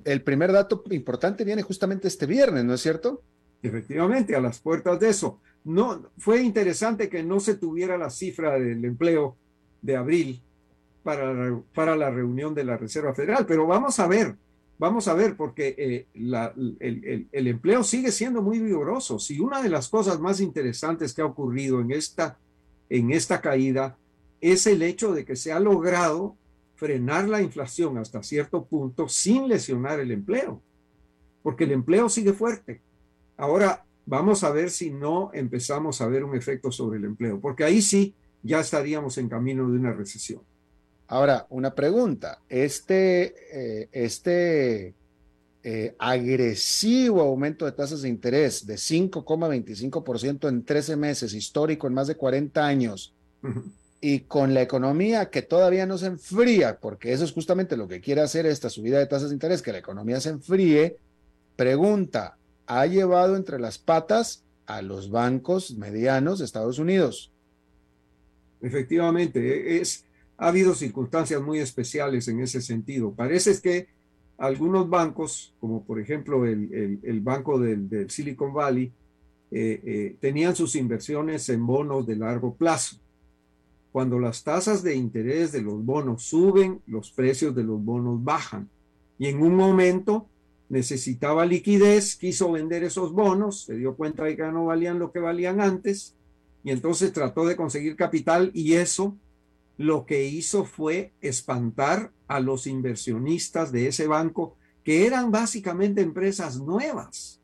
Speaker 1: El primer dato importante viene justamente este viernes, ¿no es cierto?
Speaker 3: Efectivamente, a las puertas de eso. No, fue interesante que no se tuviera la cifra del empleo de abril para, para la reunión de la Reserva Federal. Pero vamos a ver, vamos a ver, porque eh, el, empleo sigue siendo muy vigoroso. Si una de las cosas más interesantes que ha ocurrido en esta, en esta caída es el hecho de que se ha logrado frenar la inflación hasta cierto punto sin lesionar el empleo, porque el empleo sigue fuerte. Ahora, vamos a ver si no empezamos a ver un efecto sobre el empleo, porque ahí sí ya estaríamos en camino de una recesión.
Speaker 1: Ahora, una pregunta. Este, eh, este eh, agresivo aumento de tasas de interés de 5,25% en 13 meses, histórico en más de 40 años, y con la economía que todavía no se enfría, porque eso es justamente lo que quiere hacer esta subida de tasas de interés, que la economía se enfríe, pregunta, ¿ha llevado entre las patas a los bancos medianos de Estados Unidos?
Speaker 3: Efectivamente, es, ha habido circunstancias muy especiales en ese sentido. Parece que algunos bancos, como por ejemplo el, el, banco del, Silicon Valley, eh, eh, tenían sus inversiones en bonos de largo plazo. Cuando las tasas de interés de los bonos suben, los precios de los bonos bajan. Y en un momento necesitaba liquidez, quiso vender esos bonos, se dio cuenta de que no valían lo que valían antes y entonces trató de conseguir capital y eso lo que hizo fue espantar a los inversionistas de ese banco, que eran básicamente empresas nuevas,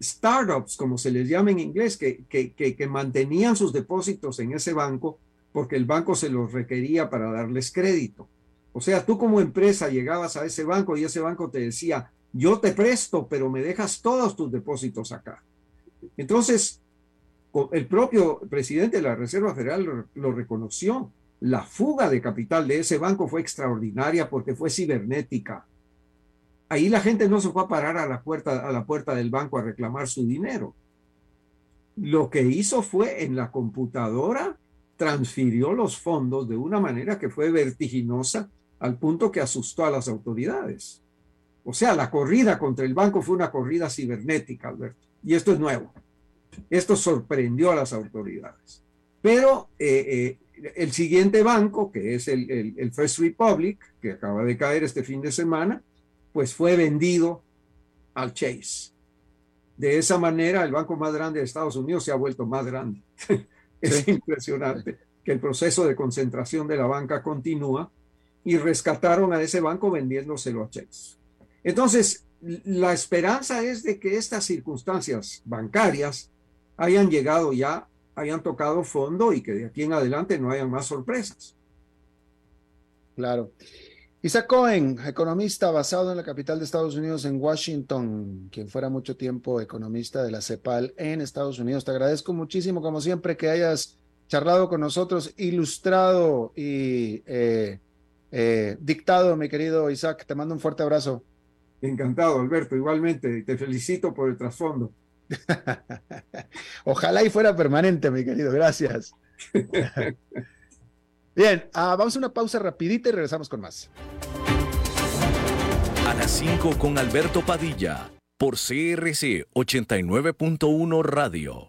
Speaker 3: startups, como se les llama en inglés, que, mantenían sus depósitos en ese banco porque el banco se los requería para darles crédito. O sea, tú como empresa llegabas a ese banco y ese banco te decía, yo te presto, pero me dejas todos tus depósitos acá. Entonces, el propio presidente de la Reserva Federal lo, reconoció. La fuga de capital de ese banco fue extraordinaria porque fue cibernética. Ahí la gente no se fue a parar a la puerta, a la puerta del banco a reclamar su dinero. Lo que hizo fue en la computadora transfirió los fondos de una manera que fue vertiginosa al punto que asustó a las autoridades. O sea, la corrida contra el banco fue una corrida cibernética, Alberto. Y esto es nuevo. Esto sorprendió a las autoridades. Pero eh, eh, el siguiente banco, que es el, el, First Republic, que acaba de caer este fin de semana, pues fue vendido al Chase. De esa manera, el banco más grande de Estados Unidos se ha vuelto más grande. es impresionante que el proceso de concentración de la banca continúa y rescataron a ese banco vendiéndoselo a Chase. Entonces, la esperanza es de que estas circunstancias bancarias hayan llegado ya, hayan tocado fondo y que de aquí en adelante no hayan más sorpresas.
Speaker 1: claro. Isaac Cohen, economista basado en la capital de Estados Unidos, en Washington, quien fuera mucho tiempo economista de la CEPAL en Estados Unidos. Te agradezco muchísimo, como siempre, que hayas charlado con nosotros, ilustrado y eh, eh, dictado, mi querido Isaac. Te mando un fuerte abrazo.
Speaker 3: Encantado, Alberto, igualmente. Te felicito por el trasfondo.
Speaker 1: Ojalá y fuera permanente, mi querido. Gracias. Bien, ah, vamos a una pausa rapidita y regresamos con más.
Speaker 2: A las 5 con Alberto Padilla, por CRC 89.1 Radio.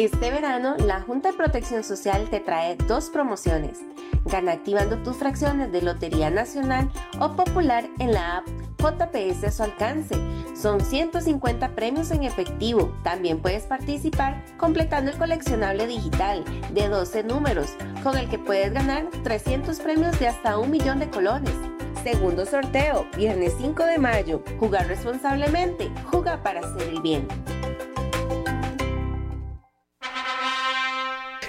Speaker 4: Este verano, la Junta de Protección Social te trae dos promociones. Gana activando tus fracciones de Lotería Nacional o Popular en la app JPS a su alcance. Son 150 premios en efectivo. También puedes participar completando el coleccionable digital de 12 números, con el que puedes ganar 300 premios de hasta un millón de colones. Segundo sorteo, viernes 5 de mayo. Jugar responsablemente. Juega para hacer el bien.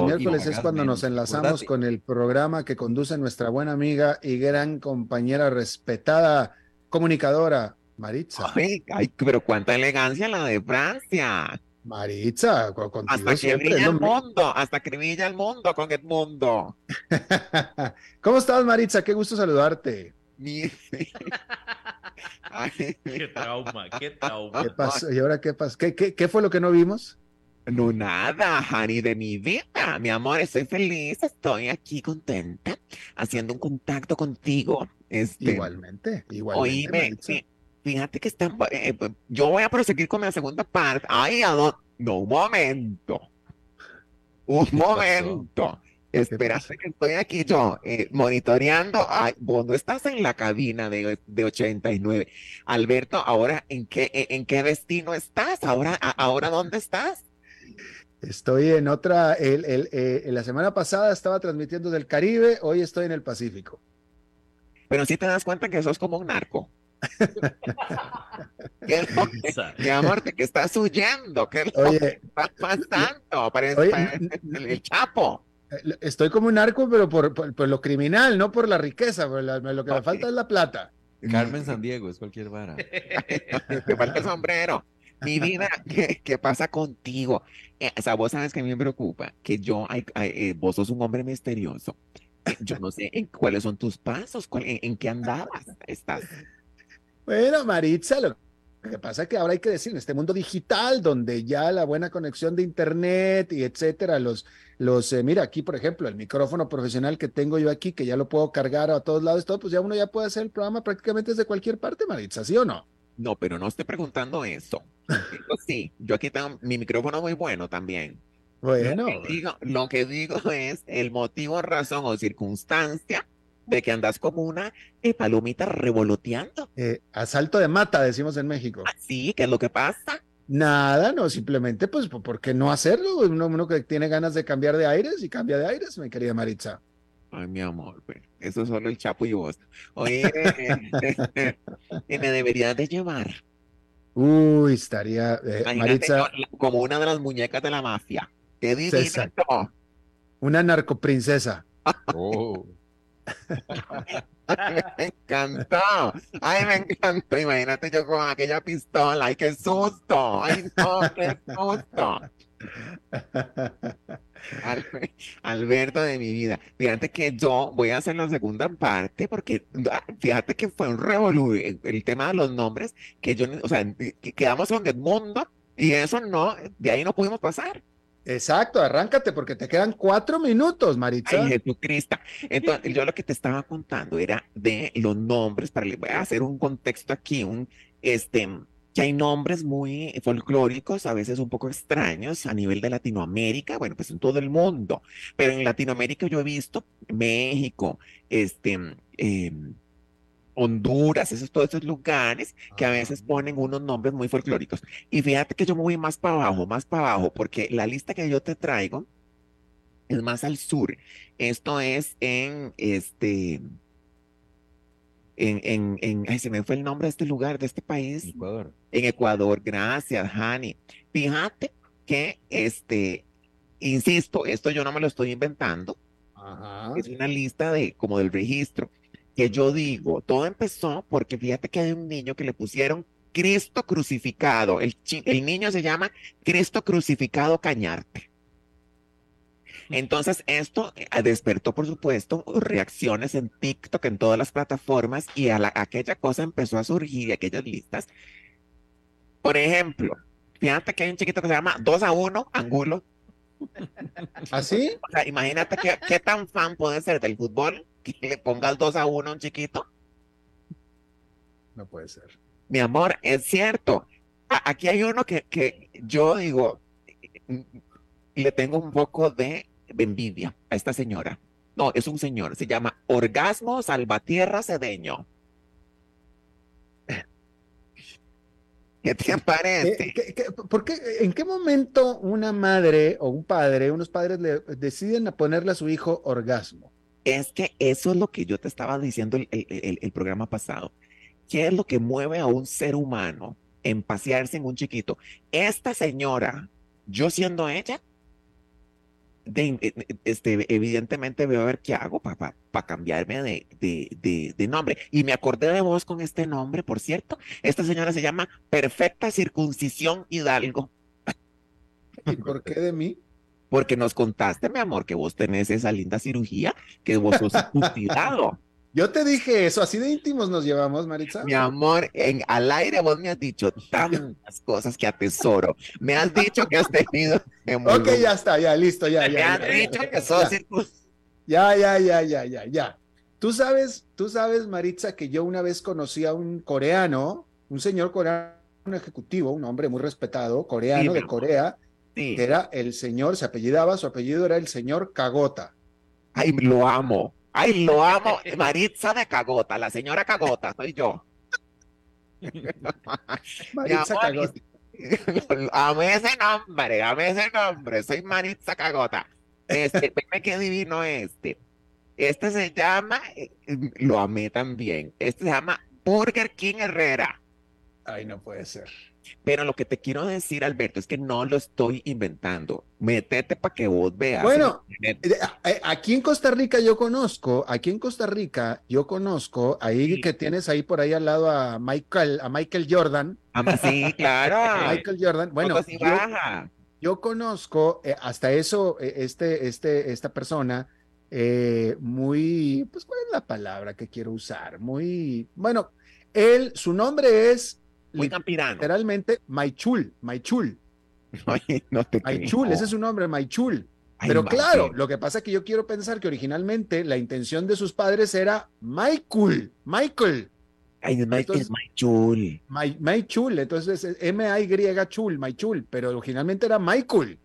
Speaker 1: El miércoles es cuando nos enlazamos con el programa que conduce nuestra buena amiga y gran compañera respetada comunicadora, Maritza.
Speaker 5: Ay, ay, pero cuánta elegancia la de Francia.
Speaker 1: Maritza, contigo
Speaker 5: hasta que
Speaker 1: siempre
Speaker 5: brilla el mundo, hasta que brilla el mundo con Edmundo.
Speaker 1: ¿Cómo estás, Maritza? Qué gusto saludarte.
Speaker 5: Mi- Ay,
Speaker 6: Qué trauma, qué trauma.
Speaker 1: ¿Qué pasó? ¿Y ahora qué pasó? ¿Qué, qué, qué fue lo que no vimos?
Speaker 5: No, nada, Hani, de mi vida. Mi amor, estoy feliz, estoy aquí contenta, haciendo un contacto contigo. Este,
Speaker 1: Igualmente, igualmente.
Speaker 5: Oíme, fíjate que están, eh, pues, yo voy a proseguir con la segunda parte. Ay, ¿a dónde? No, un momento. Un momento. Espérate que estoy aquí yo eh, monitoreando. Ay, vos no estás en la cabina de, de 89. Alberto, ahora, ¿en qué, en, en qué destino estás? Ahora, a- ahora, ¿dónde estás?
Speaker 1: Estoy en otra, el, el, eh, la semana pasada estaba transmitiendo del Caribe, hoy estoy en el Pacífico.
Speaker 5: Pero si te das cuenta que sos como un narco. ¿Qué es lo que- Mi amor, ¿de qué estás huyendo? ¿Qué que
Speaker 1: Oye,
Speaker 5: está pasando? Parece,
Speaker 1: Oye,
Speaker 5: parece el, el Chapo.
Speaker 1: eh, estoy como un narco, pero por, por, por lo criminal, no por la riqueza, por la- lo que me
Speaker 5: Ok.
Speaker 1: falta es la plata.
Speaker 7: Carmen San Diego, es cualquier vara.
Speaker 5: Te falta el sombrero. Mi vida, ¿qué, qué pasa contigo? Eh, o sea, vos sabes que a mí me preocupa que yo, ay, ay, eh, vos sos un hombre misterioso. Eh, Yo no sé en cuáles son tus pasos, cuál- en, en qué andabas estás.
Speaker 1: Bueno, Maritza, lo que pasa es que ahora hay que decir, en este mundo digital, donde ya la buena conexión de internet y etcétera, los, los, eh, mira, aquí, por ejemplo, el micrófono profesional que tengo yo aquí, que ya lo puedo cargar a todos lados, todo, pues ya uno ya puede hacer el programa prácticamente desde cualquier parte, Maritza, ¿sí o no?
Speaker 5: No, pero no estoy preguntando eso. Sí, yo aquí tengo mi micrófono muy bueno también.
Speaker 1: Bueno,
Speaker 5: Lo que digo, lo que digo es el motivo, razón o circunstancia de que andas como una palomita revoloteando.
Speaker 1: eh, asalto de mata, decimos en México.
Speaker 5: Sí, ¿qué es lo que pasa?
Speaker 1: Nada, no, simplemente, pues, ¿por qué no hacerlo? Uno, uno que tiene ganas de cambiar de aires y cambia de aires, mi querida Maritza.
Speaker 5: Ay, mi amor, pues, eso es solo el Chapo y vos. Oye, que me deberías de llevar.
Speaker 1: Uy, estaría, eh, Maritza,
Speaker 5: como una de las muñecas de la mafia. Qué.
Speaker 1: Exacto. una narcoprincesa.
Speaker 7: Oh.
Speaker 5: Ay, me encantó. Ay, me encantó. Imagínate yo con aquella pistola. Ay, qué susto. Ay, no, qué susto. Al- Alberto de mi vida. Fíjate que yo voy a hacer la segunda parte porque ah, fíjate que fue un revolú el, el tema de los nombres que yo, o sea, que quedamos con Edmundo y eso no, de ahí no pudimos pasar.
Speaker 1: Exacto, arráncate porque te quedan cuatro minutos, Maritza.
Speaker 5: Ay, Jesucristo. Entonces, yo lo que te estaba contando era de los nombres, para le voy a hacer un contexto aquí, un, este, que hay nombres muy folclóricos, a veces un poco extraños a nivel de Latinoamérica, bueno, pues en todo el mundo, pero en Latinoamérica yo he visto México, este, em, Honduras, esos, todos esos lugares que a veces ponen unos nombres muy folclóricos. Y fíjate que yo me voy más para abajo, más para abajo, porque la lista que yo te traigo es más al sur. Esto es en este, en, en, en, ay, se me fue el nombre de este lugar, de este país.
Speaker 7: Ecuador.
Speaker 5: En Ecuador, gracias, Hani. Fíjate que, este, insisto, esto yo no me lo estoy inventando.
Speaker 1: Ajá.
Speaker 5: Es una lista de, como del registro, que yo digo, todo empezó porque fíjate que hay un niño que le pusieron Cristo crucificado. El, el niño se llama Cristo crucificado Cañarte. Entonces, esto eh, despertó, por supuesto, reacciones en TikTok, en todas las plataformas, y a la- aquella cosa empezó a surgir, aquellas listas. Por ejemplo, fíjate que hay un chiquito que se llama 2 a 1, Angulo.
Speaker 1: ¿Así?
Speaker 5: O sea, imagínate qué, qué tan fan puede ser del fútbol que le pongas 2 a 1 a un chiquito.
Speaker 1: No puede ser.
Speaker 5: Mi amor, es cierto. A- Aquí hay uno que, que yo digo, mm, le tengo un poco de envidia a esta señora. No, es un señor, se llama Orgasmo Salvatierra Cedeño. ¿Qué te parece?
Speaker 1: ¿Qué- qué- qué- por qué- ¿En qué momento una madre o un padre, unos padres le deciden a ponerle a su hijo orgasmo?
Speaker 5: Es que eso es lo que yo te estaba diciendo el, el- el- el programa pasado. ¿Qué es lo que mueve a un ser humano en pasearse en un chiquito? Esta señora, yo siendo ella, de- eh, este, evidentemente veo a ver qué hago para cambiarme de, de, de- nombre. Y me acordé de vos con este nombre, por cierto. Esta señora se llama Perfecta Circuncisión Hidalgo.
Speaker 1: ¿Y por qué de mí?
Speaker 5: Porque nos contaste, mi amor, que vos tenés esa linda cirugía, que vos sos circuncidado.
Speaker 1: Yo te dije eso, así de íntimos nos llevamos, Maritza.
Speaker 5: Mi amor, en, al aire vos me has dicho tantas cosas que atesoro. Me has dicho que has tenido
Speaker 1: Ok, ya está, ya, listo, ya,
Speaker 5: Me
Speaker 1: ya.
Speaker 5: has
Speaker 1: ya,
Speaker 5: dicho
Speaker 1: ya,
Speaker 5: que sos
Speaker 1: ya. Ya, ya, ya, ya, ya, ya. Tú sabes, tú sabes, Maritza, que yo una vez conocí a un coreano, un señor coreano, un ejecutivo, un hombre muy respetado, coreano
Speaker 5: Sí,
Speaker 1: de. Corea,
Speaker 5: Sí.
Speaker 1: que era el señor, se apellidaba, su apellido era el señor Cagota.
Speaker 5: Ay, lo amo. Ay, lo amo. Maritza de Cagota, la señora Cagota, soy yo.
Speaker 1: Maritza
Speaker 5: amor,
Speaker 1: Cagota.
Speaker 5: Ame ese nombre, ame ese nombre. Soy Maritza Cagota. Este, veme qué divino este. Este se llama, eh, lo amé también. Este se llama Burger King Herrera.
Speaker 1: Ay, no puede ser.
Speaker 5: Pero lo que te quiero decir, Alberto, es que no lo estoy inventando. Métete para que vos veas.
Speaker 1: Bueno. Eh, eh, Aquí en Costa Rica yo conozco, aquí en Costa Rica yo conozco, ahí
Speaker 5: Sí.
Speaker 1: que tienes ahí por ahí al lado a Michael, a Michael Jordan.
Speaker 5: Ah, sí, claro.
Speaker 1: Michael Jordan. Bueno, yo,
Speaker 5: baja.
Speaker 1: yo conozco eh, hasta eso, eh, este, este, esta persona, eh, muy, pues, ¿cuál es la palabra que quiero usar? Muy, bueno, él, su nombre es
Speaker 5: Muy campirano.
Speaker 1: literalmente Maichul, Maichul,
Speaker 5: Ay, no te
Speaker 1: Maichul, ese es su nombre, Maichul.
Speaker 5: Ay,
Speaker 1: Pero claro, lo que pasa es que yo quiero pensar que originalmente la intención de sus padres era Michael, Michael,
Speaker 5: Ay, es Mike,
Speaker 1: Entonces- M-A-Y Chul, Maichul, pero originalmente era Michael,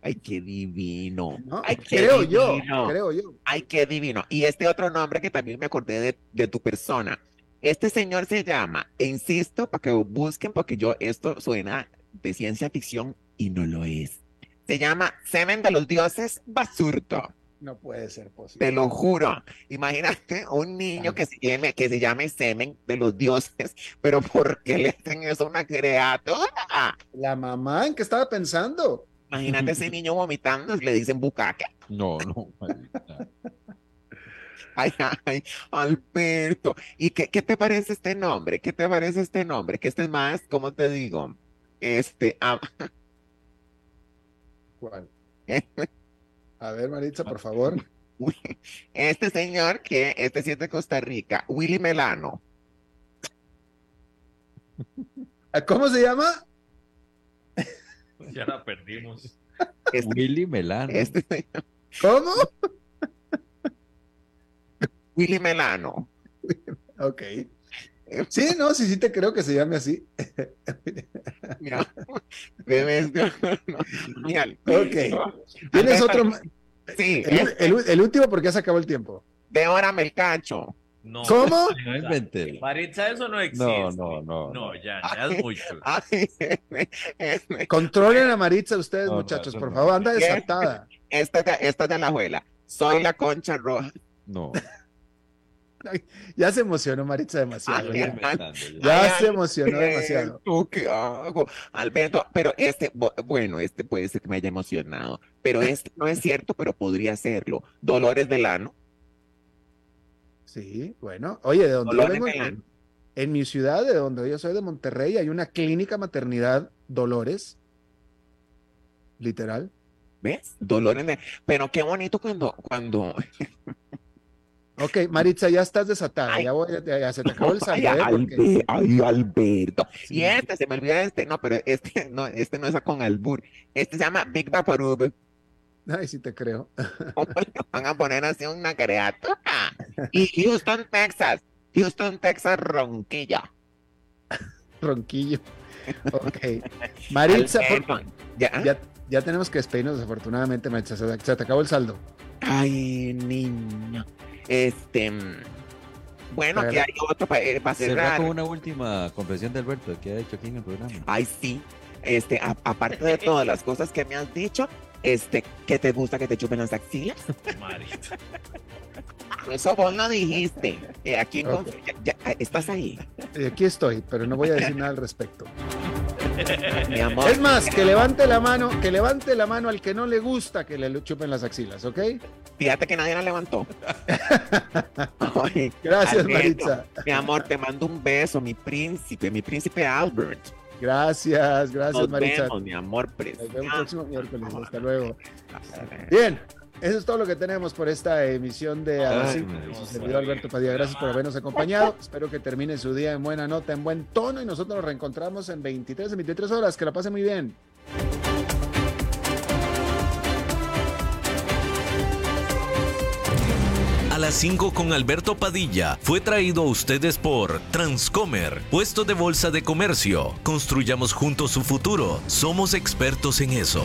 Speaker 5: Ay, qué divino.
Speaker 1: ¿no?
Speaker 5: Ay, qué
Speaker 1: creo yo,
Speaker 5: divino.
Speaker 1: creo yo.
Speaker 5: Ay, qué divino. Y este otro nombre que también me acordé de, de tu persona. Este señor se llama, e insisto, para que busquen, porque yo, esto suena de ciencia ficción y no lo es. Se llama Semen de los Dioses Basurto.
Speaker 1: No puede ser posible.
Speaker 5: Te lo juro. Imagínate un niño que se llame, que se llame Semen de los Dioses, pero ¿por qué le hacen eso a una criatura?
Speaker 1: La mamá, ¿en qué estaba pensando?
Speaker 5: Imagínate ese niño vomitando, le dicen bucaque.
Speaker 7: No, no. maldita.
Speaker 5: Ay, ay, Alberto. ¿Y qué, qué te parece este nombre? ¿Qué te parece este nombre? Que este es más, ¿cómo te digo? Este, ah,
Speaker 1: ¿Cuál? A ver, Maritza, por favor.
Speaker 5: este señor que, este sí es de Costa Rica, Willy Melano.
Speaker 1: ¿Cómo se llama?
Speaker 6: Ya la perdimos.
Speaker 5: Este,
Speaker 7: Willy Melano.
Speaker 5: este señor,
Speaker 1: ¿Cómo?
Speaker 5: Willy Melano.
Speaker 1: Ok. Sí, no, sí, sí te creo que se llame así.
Speaker 5: Mira, bebés, mira,
Speaker 1: Ok. ¿Tienes otro?
Speaker 5: Sí,
Speaker 1: El, el- el último porque ya se acabó el tiempo.
Speaker 5: Deórame el cacho.
Speaker 6: No.
Speaker 1: ¿Cómo?
Speaker 7: No.
Speaker 6: Maritza, eso no existe.
Speaker 7: No, no, no.
Speaker 6: No, ya, ya es mucho.
Speaker 5: Ay, este,
Speaker 1: Controlen a Maritza ustedes,
Speaker 7: No,
Speaker 1: muchachos, por
Speaker 7: no.
Speaker 1: favor. Anda
Speaker 5: Bien.
Speaker 1: desatada.
Speaker 5: esta, de- esta de la abuela. Soy la concha roja.
Speaker 7: No.
Speaker 1: Ya se emocionó Maritza demasiado.
Speaker 5: Ay,
Speaker 1: ya.
Speaker 5: Ay,
Speaker 1: se emocionó demasiado.
Speaker 5: ¿Tú qué hago? Alberto, pero este, bu- bueno, este puede ser que me haya emocionado, pero este no es cierto, pero podría serlo. Dolores del ano.
Speaker 1: Sí, bueno. Oye, de donde yo
Speaker 5: Dolores
Speaker 1: vengo,
Speaker 5: del
Speaker 1: en, en mi ciudad, de donde yo soy de Monterrey, hay una clínica maternidad Dolores. Literal.
Speaker 5: ¿Ves? Dolores. Pero qué bonito cuando, cuando...
Speaker 1: Ok, Maritza, ya estás desatada.
Speaker 5: Ay.
Speaker 1: Ya, voy- ya- ya se te acabó el
Speaker 5: Ay,
Speaker 1: saldo. Porque-
Speaker 5: Albe- ay, Alberto.
Speaker 1: Sí.
Speaker 5: Y este, se me olvida este, no, pero este no, este no es con albur. Este se llama Big Vaporub.
Speaker 1: Ay, sí te creo.
Speaker 5: ¿Cómo le van a poner así una criatura? Y Houston, Texas. Houston, Texas, Ronquilla.
Speaker 1: Ronquillo. Ok. Maritza, por-
Speaker 5: ¿Ya?
Speaker 1: ya, ya tenemos que despedirnos, desafortunadamente, Maritza. Se, se te acabó el saldo.
Speaker 5: Ay, niño. Este. Bueno,
Speaker 1: Pero-
Speaker 5: que hay otro para
Speaker 7: Cerrar
Speaker 5: cerrar.
Speaker 7: con una última confesión de Alberto que ha hecho aquí en el programa.
Speaker 5: Ay, sí. Este, a- aparte de todas las cosas que me has dicho, este, que te gusta que te chupen las axilas. Eso vos lo dijiste. Eh, aquí ya- ya, estás ahí.
Speaker 1: Y aquí estoy, pero no voy a decir nada al respecto.
Speaker 5: Mi amor.
Speaker 1: Es más, que levante la mano, que levante la mano al que no le gusta que le chupen las axilas, ¿ok?
Speaker 5: Fíjate que nadie la levantó. Ay,
Speaker 1: Gracias,
Speaker 5: Alberto,
Speaker 1: Maritza.
Speaker 5: Mi amor, te mando un beso, mi príncipe, mi príncipe Albert.
Speaker 1: Gracias, gracias,
Speaker 5: Nos
Speaker 1: Maritza.
Speaker 5: vemos, mi amor
Speaker 1: Nos vemos el
Speaker 5: precioso.
Speaker 1: próximo miércoles. Hasta luego. Bien, eso es todo lo que tenemos por esta emisión de A las
Speaker 7: Ay,
Speaker 1: cinco.
Speaker 7: Maritza.
Speaker 1: Su servidor Alberto Padilla, gracias por habernos acompañado. Espero que termine su día en buena nota, en buen tono y nosotros nos reencontramos en 23, en 23 horas. Que la pasen muy bien.
Speaker 2: A las 5 con Alberto Padilla fue traído a ustedes por Transcomer, puesto de bolsa de comercio. Construyamos juntos su futuro. Somos expertos en eso.